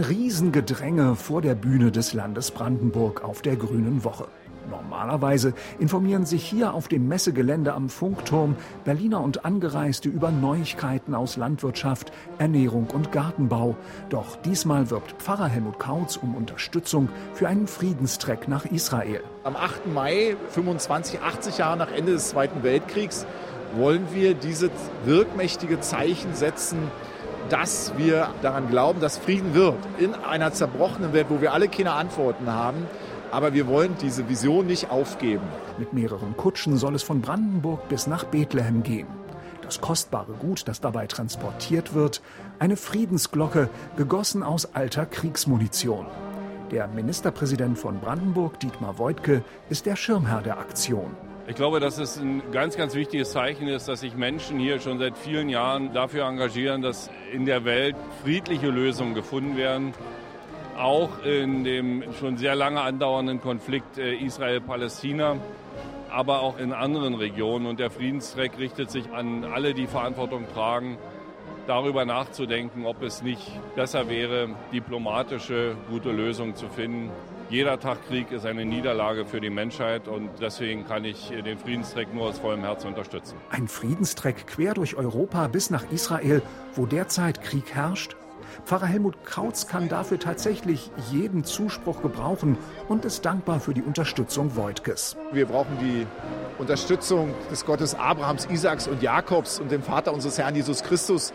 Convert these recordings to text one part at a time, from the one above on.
Riesengedränge vor der Bühne des Landes Brandenburg auf der Grünen Woche. Normalerweise informieren sich hier auf dem Messegelände am Funkturm Berliner und Angereiste über Neuigkeiten aus Landwirtschaft, Ernährung und Gartenbau. Doch diesmal wirbt Pfarrer Helmut Kautz um Unterstützung für einen Friedenstreck nach Israel. Am 8. Mai, 25, 80 Jahre nach Ende des Zweiten Weltkriegs, wollen wir dieses wirkmächtige Zeichen setzen, dass wir daran glauben, dass Frieden wird in einer zerbrochenen Welt, wo wir alle keine Antworten haben. Aber wir wollen diese Vision nicht aufgeben. Mit mehreren Kutschen soll es von Brandenburg bis nach Bethlehem gehen. Das kostbare Gut, das dabei transportiert wird, eine Friedensglocke, gegossen aus alter Kriegsmunition. Der Ministerpräsident von Brandenburg, Dietmar Woidke, ist der Schirmherr der Aktion. Ich glaube, dass es ein ganz, ganz wichtiges Zeichen ist, dass sich Menschen hier schon seit vielen Jahren dafür engagieren, dass in der Welt friedliche Lösungen gefunden werden auch in dem schon sehr lange andauernden Konflikt äh, Israel-Palästina, aber auch in anderen Regionen. Und der Friedenstreck richtet sich an alle, die Verantwortung tragen, darüber nachzudenken, ob es nicht besser wäre, diplomatische gute Lösungen zu finden. Jeder Tag Krieg ist eine Niederlage für die Menschheit und deswegen kann ich den Friedenstreck nur aus vollem Herzen unterstützen. Ein Friedenstreck quer durch Europa bis nach Israel, wo derzeit Krieg herrscht? Pfarrer Helmut Krautz kann dafür tatsächlich jeden Zuspruch gebrauchen und ist dankbar für die Unterstützung Wojtkes. Wir brauchen die Unterstützung des Gottes Abrahams, Isaaks und Jakobs und dem Vater unseres Herrn Jesus Christus.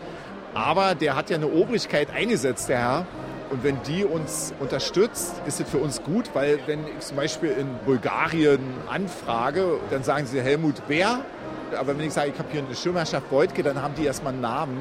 Aber der hat ja eine Obrigkeit eingesetzt, der Herr. Und wenn die uns unterstützt, ist es für uns gut, weil wenn ich zum Beispiel in Bulgarien anfrage, dann sagen sie Helmut, wer? Aber wenn ich sage, ich habe hier eine Schirmherrschaft Beutke, dann haben die erstmal einen Namen.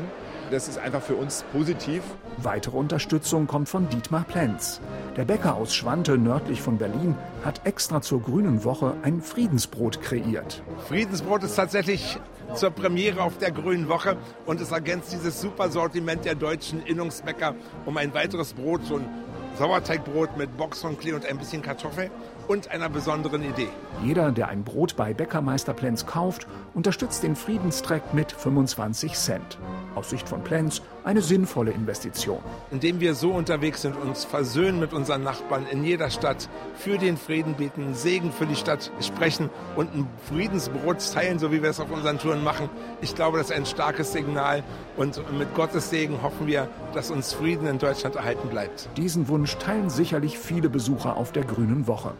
Das ist einfach für uns positiv. Weitere Unterstützung kommt von Dietmar Plenz. Der Bäcker aus Schwante nördlich von Berlin hat extra zur Grünen Woche ein Friedensbrot kreiert. Friedensbrot ist tatsächlich zur Premiere auf der Grünen Woche und es ergänzt dieses super Sortiment der deutschen Innungsbäcker um ein weiteres Brot, so ein Sauerteigbrot mit Boxhornklee und ein bisschen Kartoffel und einer besonderen Idee. Jeder, der ein Brot bei Bäckermeister Plenz kauft, unterstützt den Friedenstreck mit 25 Cent. Aus Sicht von Plenz eine sinnvolle Investition. Indem wir so unterwegs sind, uns versöhnen mit unseren Nachbarn in jeder Stadt, für den Frieden beten, Segen für die Stadt sprechen und ein Friedensbrot teilen, so wie wir es auf unseren Touren machen. Ich glaube, das ist ein starkes Signal und mit Gottes Segen hoffen wir, dass uns Frieden in Deutschland erhalten bleibt. Diesen Wunsch teilen sicherlich viele Besucher auf der Grünen Woche.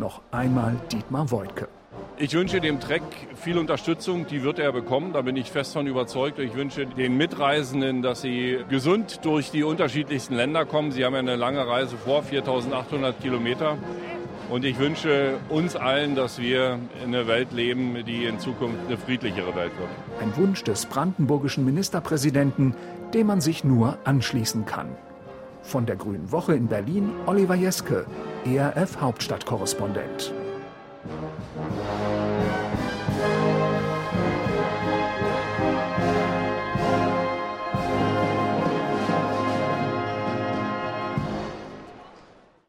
Noch einmal Dietmar Woidke. Ich wünsche dem Trek viel Unterstützung, die wird er bekommen, da bin ich fest von überzeugt. Ich wünsche den Mitreisenden, dass sie gesund durch die unterschiedlichsten Länder kommen. Sie haben ja eine lange Reise vor, 4800 Kilometer. Und ich wünsche uns allen, dass wir in einer Welt leben, die in Zukunft eine friedlichere Welt wird. Ein Wunsch des brandenburgischen Ministerpräsidenten, dem man sich nur anschließen kann. Von der Grünen Woche in Berlin, Oliver Jeske, ERF Hauptstadtkorrespondent.